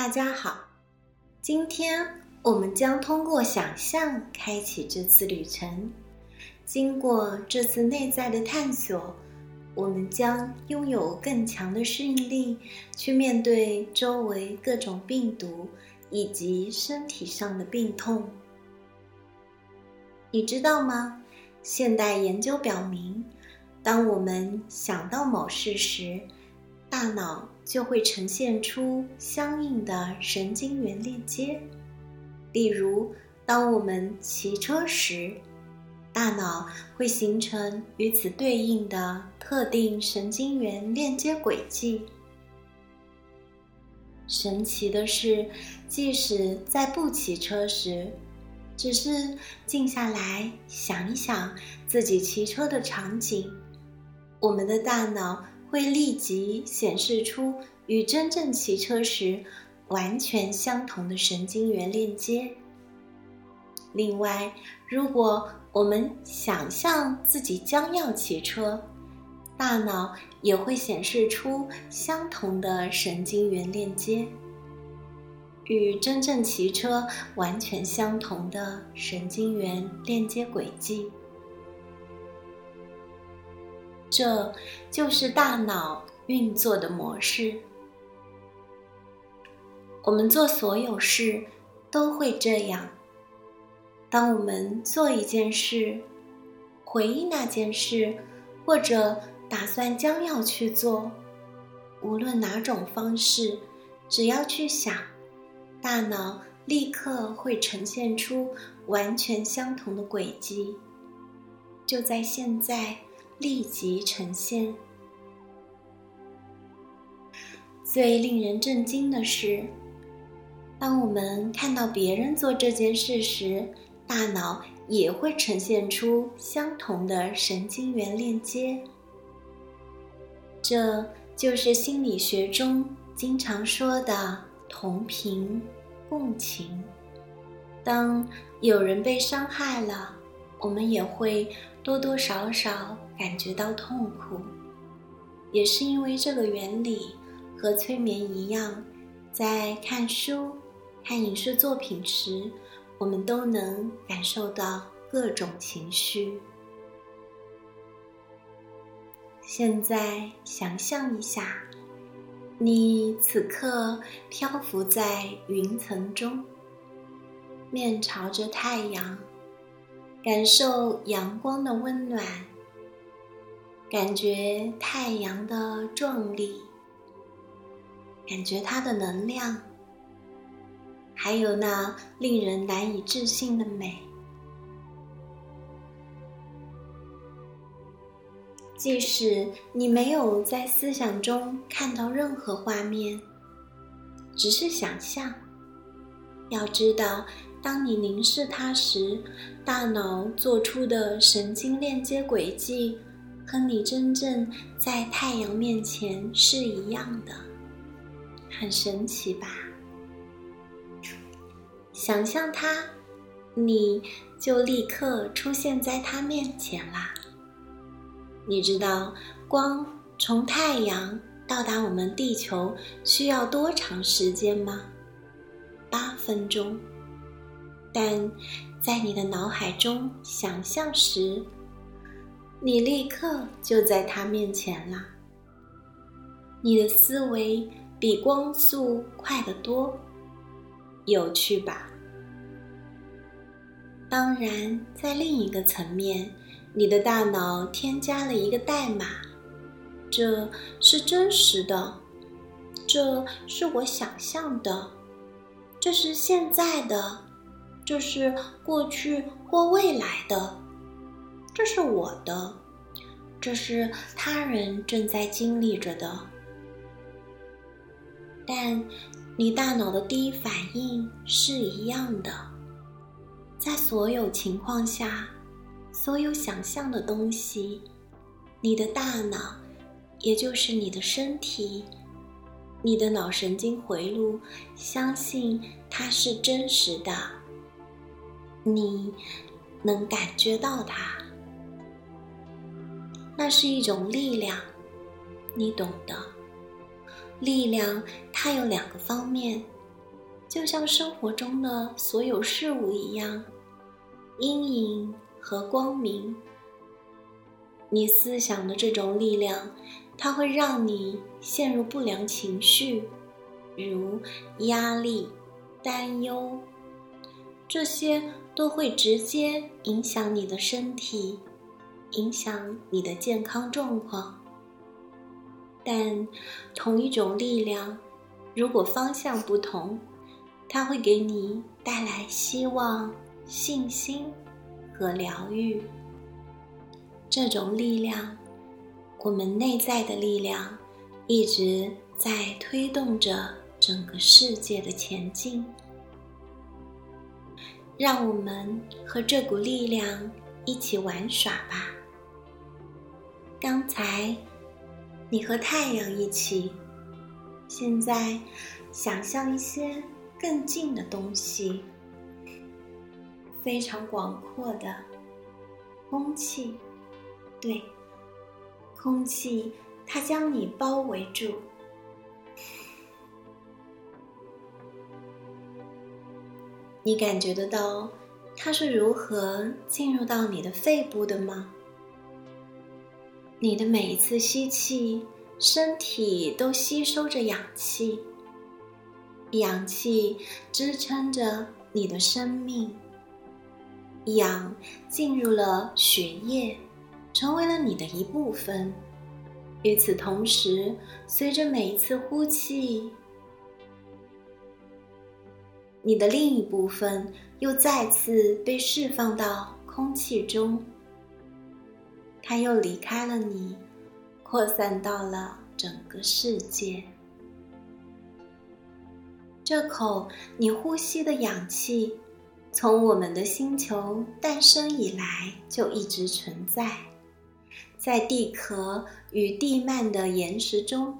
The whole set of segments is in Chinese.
大家好，今天我们将通过想象开启这次旅程。经过这次内在的探索，我们将拥有更强的适应力，去面对周围各种病毒以及身体上的病痛。你知道吗？现代研究表明，当我们想到某事时，大脑就会呈现出相应的神经元链接。例如，当我们骑车时，大脑会形成与此对应的特定神经元链接轨迹。神奇的是，即使在不骑车时，只是静下来想一想自己骑车的场景，我们的大脑。会立即显示出与真正骑车时完全相同的神经元链接。另外，如果我们想象自己将要骑车，大脑也会显示出相同的神经元链接，与真正骑车完全相同的神经元链接轨迹。这就是大脑运作的模式。我们做所有事都会这样。当我们做一件事、回忆那件事，或者打算将要去做，无论哪种方式，只要去想，大脑立刻会呈现出完全相同的轨迹。就在现在。立即呈现。最令人震惊的是，当我们看到别人做这件事时，大脑也会呈现出相同的神经元链接。这就是心理学中经常说的同频共情。当有人被伤害了，我们也会多多少少。感觉到痛苦，也是因为这个原理和催眠一样，在看书、看影视作品时，我们都能感受到各种情绪。现在想象一下，你此刻漂浮在云层中，面朝着太阳，感受阳光的温暖。感觉太阳的壮丽，感觉它的能量，还有那令人难以置信的美。即使你没有在思想中看到任何画面，只是想象，要知道，当你凝视它时，大脑做出的神经链接轨迹。和你真正在太阳面前是一样的，很神奇吧？想象它，你就立刻出现在它面前啦。你知道光从太阳到达我们地球需要多长时间吗？八分钟。但在你的脑海中想象时，你立刻就在他面前了。你的思维比光速快得多，有趣吧？当然，在另一个层面，你的大脑添加了一个代码，这是真实的，这是我想象的，这是现在的，这是过去或未来的。这是我的，这是他人正在经历着的，但你大脑的第一反应是一样的。在所有情况下，所有想象的东西，你的大脑，也就是你的身体，你的脑神经回路，相信它是真实的，你能感觉到它。那是一种力量，你懂的。力量它有两个方面，就像生活中的所有事物一样，阴影和光明。你思想的这种力量，它会让你陷入不良情绪，如压力、担忧，这些都会直接影响你的身体，影响你的健康状况。但同一种力量，如果方向不同，它会给你带来希望、信心和疗愈。这种力量，我们内在的力量，一直在推动着整个世界的前进。让我们和这股力量一起玩耍吧。刚才你和太阳一起，现在想象一些。更近的东西，非常广阔的空气，对，空气，它将你包围住。你感觉得到它是如何进入到你的肺部的吗？你的每一次吸气，身体都吸收着氧气。氧气支撑着你的生命，氧进入了血液，成为了你的一部分。与此同时，随着每一次呼气，你的另一部分又再次被释放到空气中，它又离开了你，扩散到了整个世界。这口你呼吸的氧气，从我们的星球诞生以来就一直存在，在地壳与地幔的岩石中。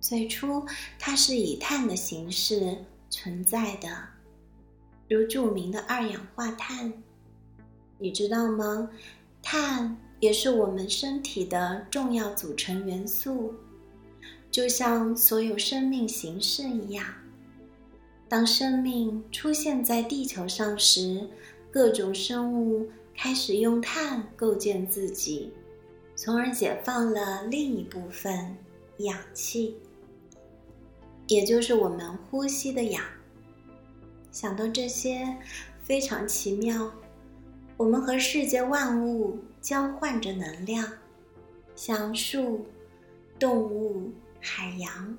最初，它是以碳的形式存在的，如著名的二氧化碳。你知道吗？碳也是我们身体的重要组成元素，就像所有生命形式一样。当生命出现在地球上时，各种生物开始用碳构建自己，从而解放了另一部分氧气，也就是我们呼吸的氧。想到这些，非常奇妙。我们和世界万物交换着能量，像树、动物、海洋。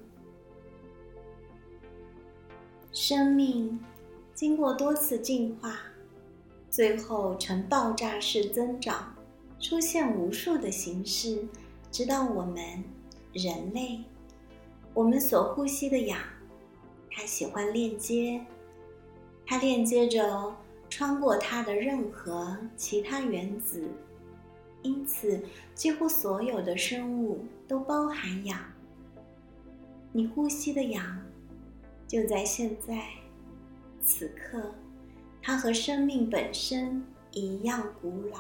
生命经过多次进化，最后呈爆炸式增长，出现无数的形式，直到我们人类。我们所呼吸的氧，它喜欢链接，它链接着穿过它的任何其他原子，因此几乎所有的生物都包含氧。你呼吸的氧。就在现在，此刻，它和生命本身一样古老。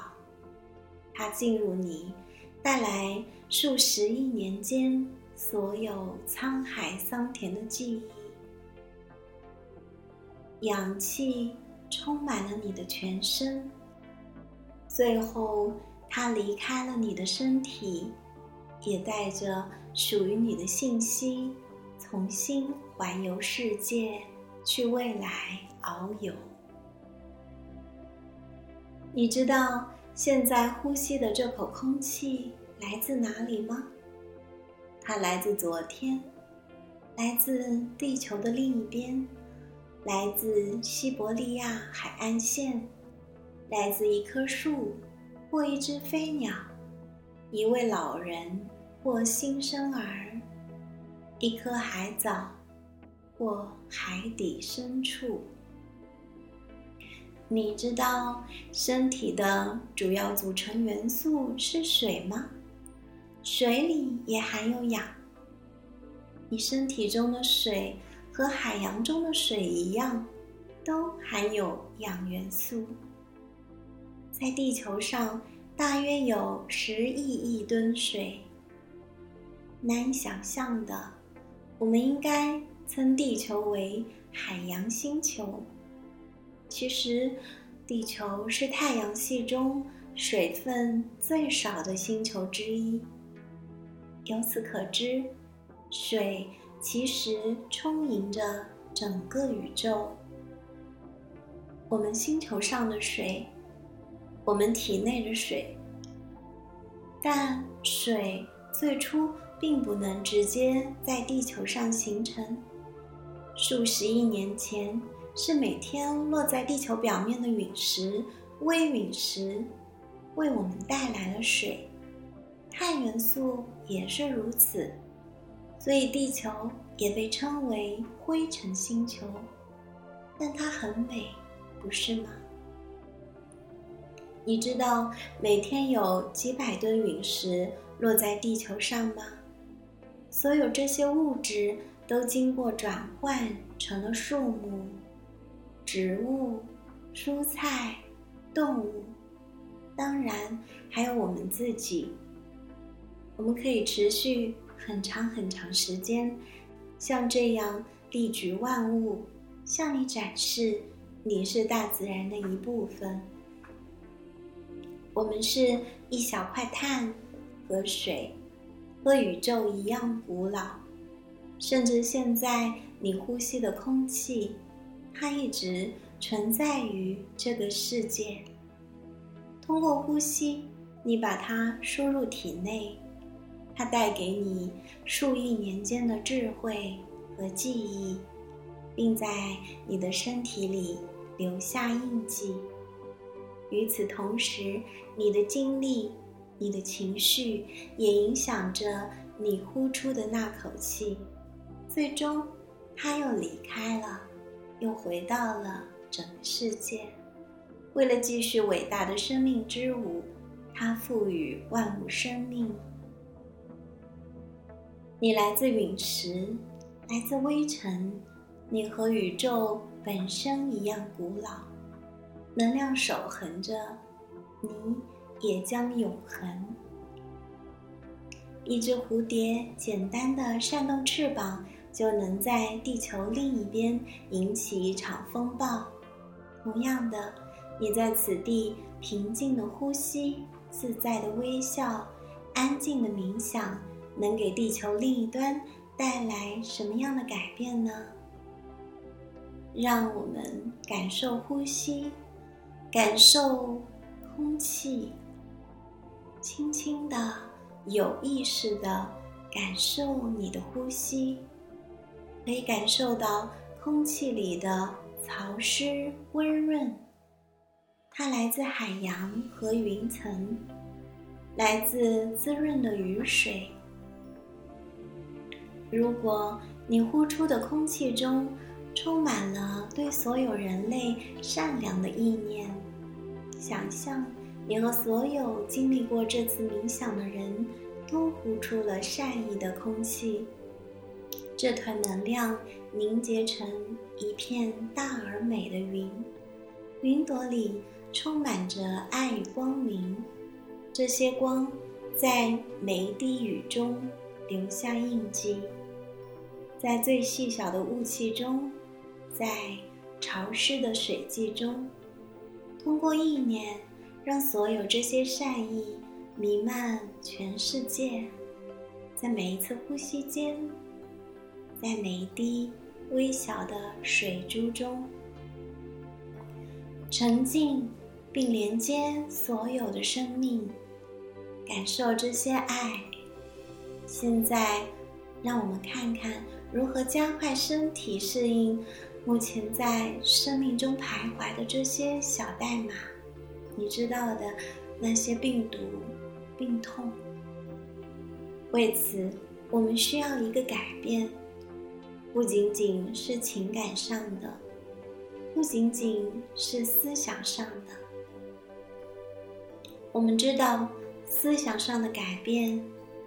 它进入你，带来数十亿年间所有沧海桑田的记忆。氧气充满了你的全身，最后，它离开了你的身体，也带着属于你的信息。重新环游世界，去未来遨游。你知道现在呼吸的这口空气来自哪里吗？它来自昨天，来自地球的另一边，来自西伯利亚海岸线，来自一棵树，或一只飞鸟，一位老人，或新生儿。一颗海藻，或海底深处。你知道身体的主要组成元素是水吗？水里也含有氧。你身体中的水和海洋中的水一样，都含有氧元素。在地球上，大约有十亿亿吨水。难以想象的。我们应该称地球为海洋星球。其实，地球是太阳系中水分最少的星球之一。由此可知，水其实充盈着整个宇宙。我们星球上的水，我们体内的水，但水最初并不能直接在地球上形成。数十亿年前，是每天落在地球表面的陨石、微陨石，为我们带来了水。碳元素也是如此，所以地球也被称为灰尘星球。但它很美，不是吗？你知道每天有几百吨陨石落在地球上吗？所有这些物质。都经过转换成了树木、植物、蔬菜、动物，当然还有我们自己。我们可以持续很长很长时间，像这样列举万物，向你展示你是大自然的一部分。我们是一小块碳和水，和宇宙一样古老。甚至现在，你呼吸的空气，它一直存在于这个世界。通过呼吸，你把它输入体内，它带给你数亿年间的智慧和记忆，并在你的身体里留下印记。与此同时，你的经历、你的情绪也影响着你呼出的那口气。最终，他又离开了，又回到了整个世界。为了继续伟大的生命之舞，他赋予万物生命。你来自陨石，来自微尘，你和宇宙本身一样古老，能量守恒着，你也将永恒。一只蝴蝶简单的扇动翅膀。就能在地球另一边引起一场风暴。同样的，你在此地平静的呼吸、自在的微笑、安静的冥想，能给地球另一端带来什么样的改变呢？让我们感受呼吸，感受空气，轻轻的、有意识的感受你的呼吸。可以感受到空气里的潮湿温润，它来自海洋和云层，来自滋润的雨水。如果你呼出的空气中充满了对所有人类善良的意念，想象你和所有经历过这次冥想的人都呼出了善意的空气。这团能量凝结成一片大而美的云，云朵里充满着爱与光明。这些光在每一滴雨中留下印记，在最细小的雾气中，在潮湿的水迹中，通过意念，让所有这些善意弥漫全世界。在每一次呼吸间。在每一滴微小的水珠中，沉浸并连接所有的生命，感受这些爱。现在，让我们看看如何加快身体适应目前在生命中徘徊的这些小代码。你知道的那些病毒、病痛。为此，我们需要一个改变。不仅仅是情感上的，不仅仅是思想上的。我们知道，思想上的改变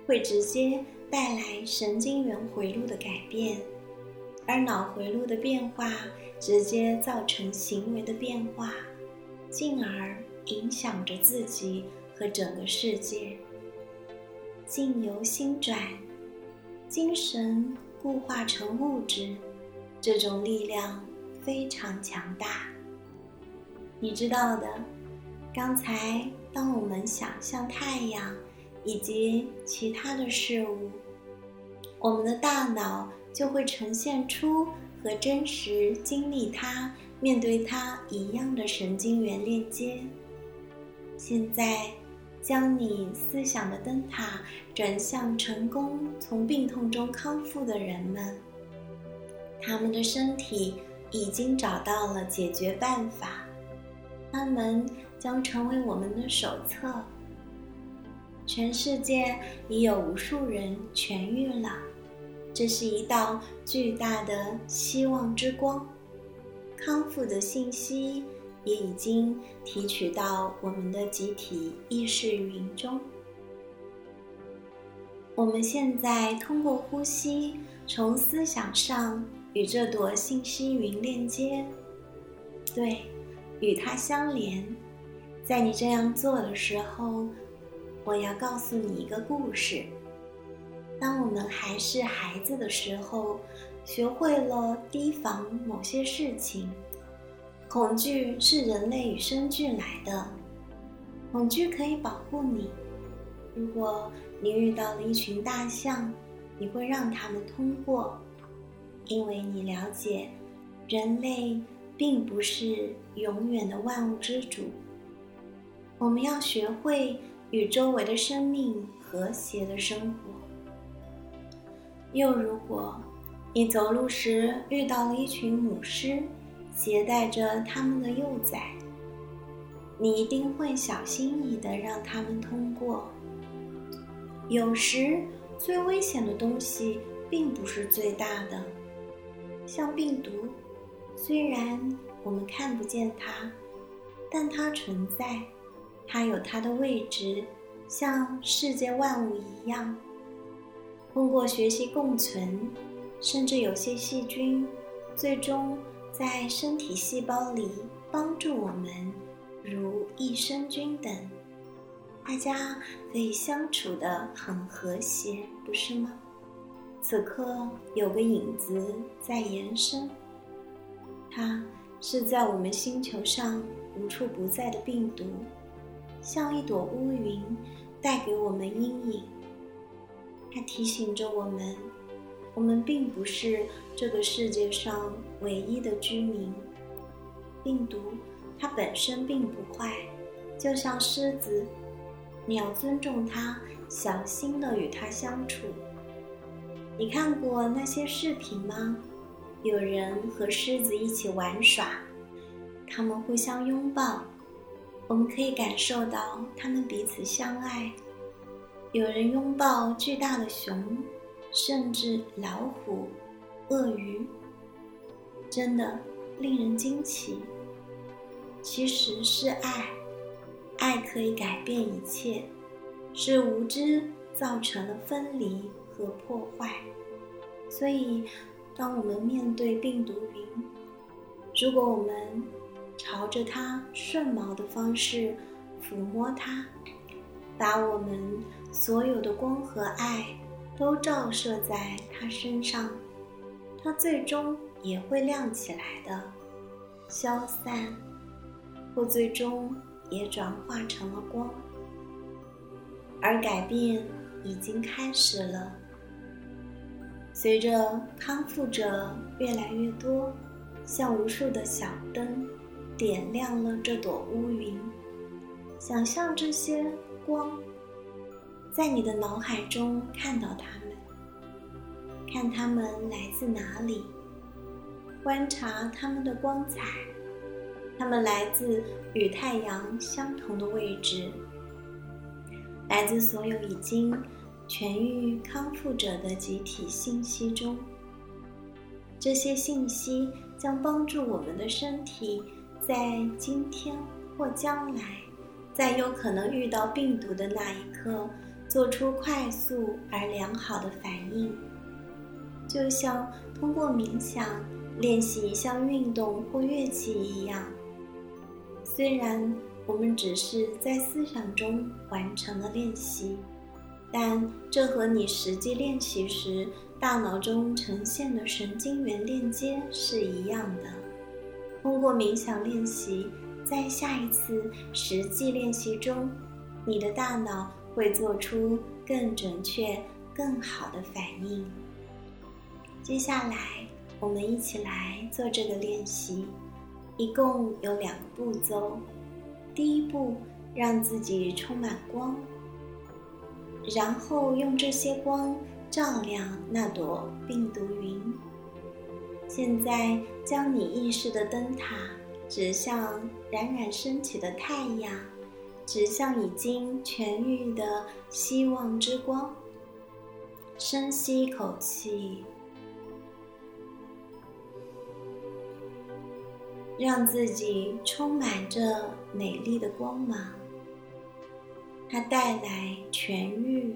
会直接带来神经元回路的改变，而脑回路的变化直接造成行为的变化，进而影响着自己和整个世界。境由心转，精神。固化成物质，这种力量非常强大。你知道的，刚才当我们想象太阳以及其他的事物，我们的大脑就会呈现出和真实经历它、面对它一样的神经元链接。现在。将你思想的灯塔转向成功从病痛中康复的人们，他们的身体已经找到了解决办法，他们将成为我们的手册。全世界已有无数人痊愈了，这是一道巨大的希望之光，康复的信息。也已经提取到我们的集体意识云中。我们现在通过呼吸，从思想上与这朵信息云链接，对，与它相连。在你这样做的时候，我要告诉你一个故事。当我们还是孩子的时候，学会了提防某些事情。恐惧是人类与生俱来的，恐惧可以保护你。如果你遇到了一群大象，你会让他们通过，因为你了解，人类并不是永远的万物之主。我们要学会与周围的生命和谐的生活。又如果，你走路时遇到了一群母狮。携带着他们的幼崽，你一定会小心翼翼地让他们通过。有时，最危险的东西并不是最大的，像病毒，虽然我们看不见它，但它存在，它有它的位置，像世界万物一样。通过学习共存，甚至有些细菌，最终。在身体细胞里帮助我们，如益生菌等，大家可以相处的很和谐，不是吗？此刻有个影子在延伸，它是在我们星球上无处不在的病毒，像一朵乌云，带给我们阴影。它提醒着我们。我们并不是这个世界上唯一的居民。病毒它本身并不坏，就像狮子，你要尊重它，小心的与它相处。你看过那些视频吗？有人和狮子一起玩耍，他们互相拥抱，我们可以感受到他们彼此相爱。有人拥抱巨大的熊。甚至老虎、鳄鱼，真的令人惊奇。其实是爱，爱可以改变一切，是无知造成了分离和破坏。所以，当我们面对病毒云，如果我们朝着它顺毛的方式抚摸它，把我们所有的光和爱。都照射在它身上，它最终也会亮起来的，消散，或最终也转化成了光。而改变已经开始了。随着康复者越来越多，像无数的小灯，点亮了这朵乌云。想象这些光。在你的脑海中看到它们，看它们来自哪里，观察它们的光彩，它们来自与太阳相同的位置，来自所有已经痊愈康复者的集体信息中。这些信息将帮助我们的身体在今天或将来，在有可能遇到病毒的那一刻。做出快速而良好的反应，就像通过冥想练习一项运动或乐器一样。虽然我们只是在思想中完成了练习，但这和你实际练习时大脑中呈现的神经元链接是一样的。通过冥想练习，在下一次实际练习中，你的大脑会做出更准确、更好的反应。接下来，我们一起来做这个练习，一共有两个步骤。第一步，让自己充满光，然后用这些光照亮那朵病毒云。现在，将你意识的灯塔指向冉冉升起的太阳，指向已经痊愈的希望之光。深吸一口气。让自己充满着美丽的光芒，它带来痊愈、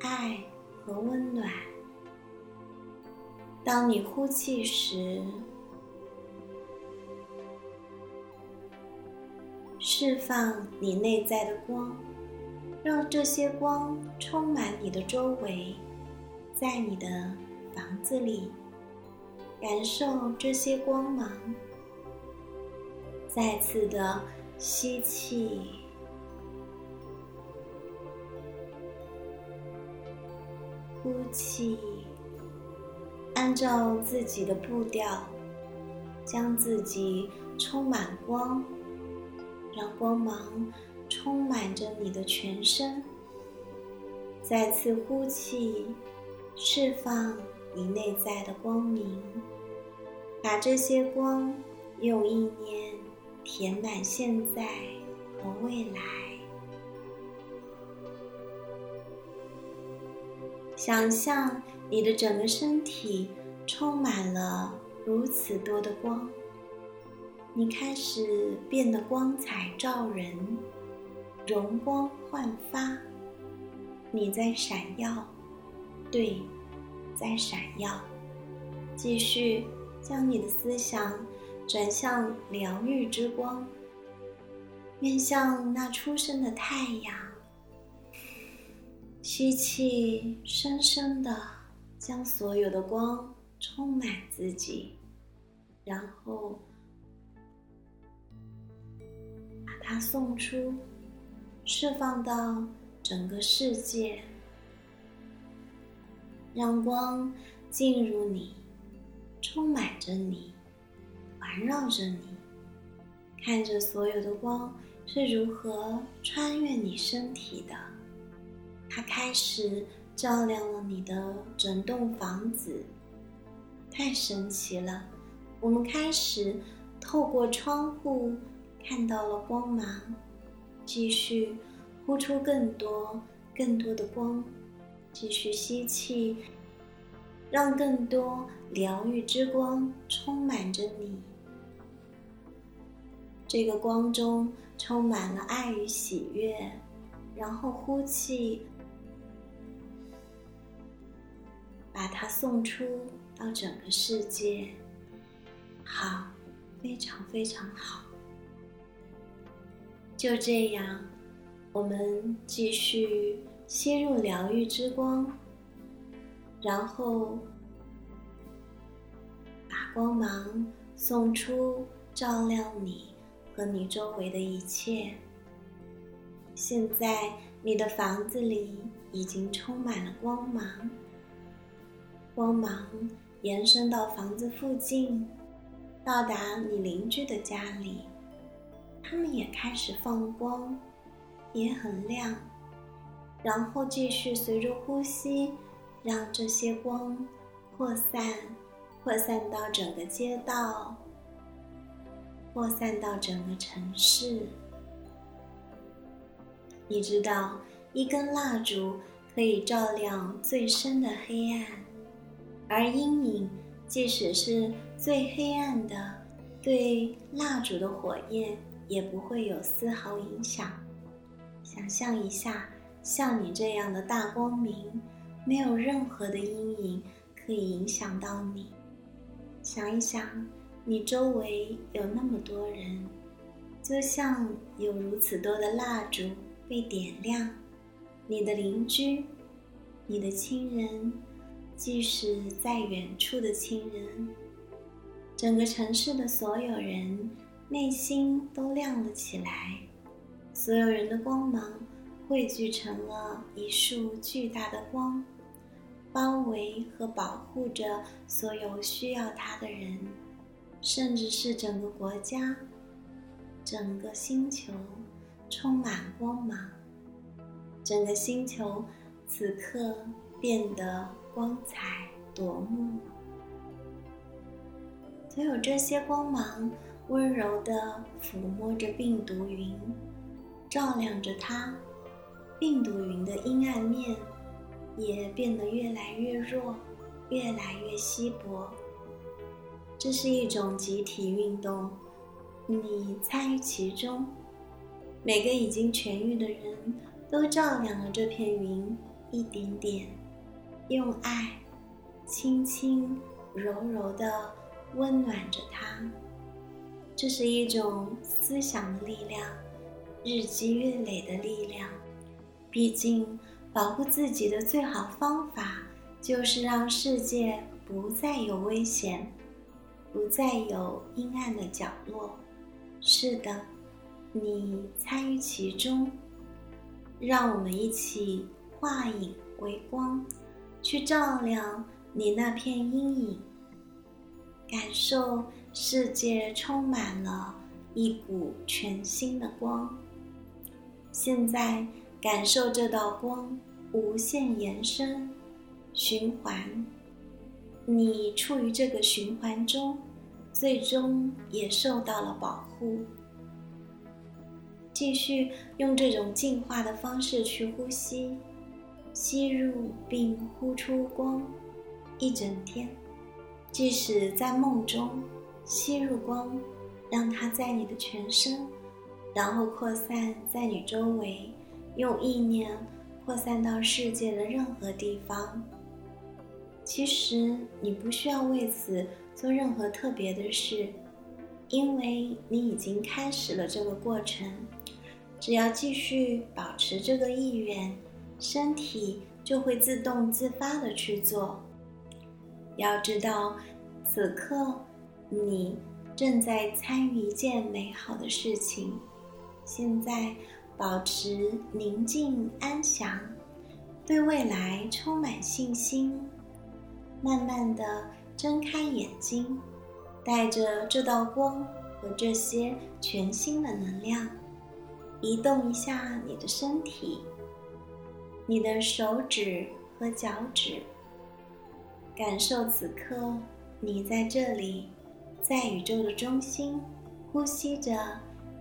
爱和温暖。当你呼气时，释放你内在的光，让这些光充满你的周围，在你的房子里，感受这些光芒。再次的吸气，呼气，按照自己的步调，将自己充满光，让光芒充满着你的全身。再次呼气，释放你内在的光明，把这些光用意念。填满现在和未来，想象你的整个身体充满了如此多的光，你开始变得光彩照人，容光焕发。你在闪耀，对，在闪耀。继续将你的思想。转向疗愈之光，面向那初升的太阳。吸气，深深的将所有的光充满自己，然后它送出，释放到整个世界，让光进入你，充满着你。环绕着你，看着所有的光是如何穿越你身体的。它开始照亮了你的整栋房子，太神奇了！我们开始透过窗户看到了光芒，继续呼出更多、更多的光，继续吸气，让更多疗愈之光充满着你。这个光中充满了爱与喜悦，然后呼气，把它送出到整个世界。好，非常非常好。就这样，我们继续吸入疗愈之光，然后把光芒送出，照亮你。和你周围的一切。现在，你的房子里已经充满了光芒。光芒延伸到房子附近，到达你邻居的家里，他们也开始放光，也很亮。然后继续随着呼吸，让这些光扩散，扩散到整个街道。扩散到整个城市。你知道，一根蜡烛可以照亮最深的黑暗，而阴影，即使是最黑暗的，对蜡烛的火焰也不会有丝毫影响。想象一下，像你这样的大光明，没有任何的阴影可以影响到你。想一想。你周围有那么多人，就像有如此多的蜡烛被点亮。你的邻居、你的亲人，即使在远处的亲人，整个城市的所有人内心都亮了起来，所有人的光芒汇聚成了一束巨大的光，包围和保护着所有需要它的人，甚至是整个国家、整个星球，充满光芒。整个星球此刻变得光彩夺目，所有这些光芒温柔地抚摸着病毒云，照亮着它。病毒云的阴暗面也变得越来越弱，越来越稀薄。这是一种集体运动，你参与其中。每个已经痊愈的人。都照亮了这片云，一点点，用爱，轻轻柔柔的温暖着它。这是一种思想的力量，日积月累的力量。毕竟，保护自己的最好方法，就是让世界不再有危险，不再有阴暗的角落。是的，你参与其中。让我们一起化影为光，去照亮你那片阴影，感受世界充满了一股全新的光。现在，感受这道光无限延伸、循环，你处于这个循环中，最终也受到了保护。继续用这种净化的方式去呼吸，吸入并呼出光，一整天。即使在梦中，吸入光，让它在你的全身，然后扩散在你周围，用意念扩散到世界的任何地方。其实你不需要为此做任何特别的事，因为你已经开始了这个过程。只要继续保持这个意愿，身体就会自动自发的去做。要知道，此刻你正在参与一件美好的事情。现在，保持宁静安详，对未来充满信心，慢慢的睁开眼睛，带着这道光和这些全新的能量。移动一下你的身体，你的手指和脚趾，感受此刻你在这里，在宇宙的中心，呼吸着，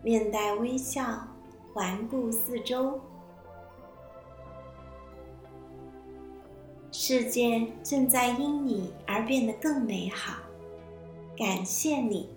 面带微笑，环顾四周，世界正在因你而变得更美好。感谢你。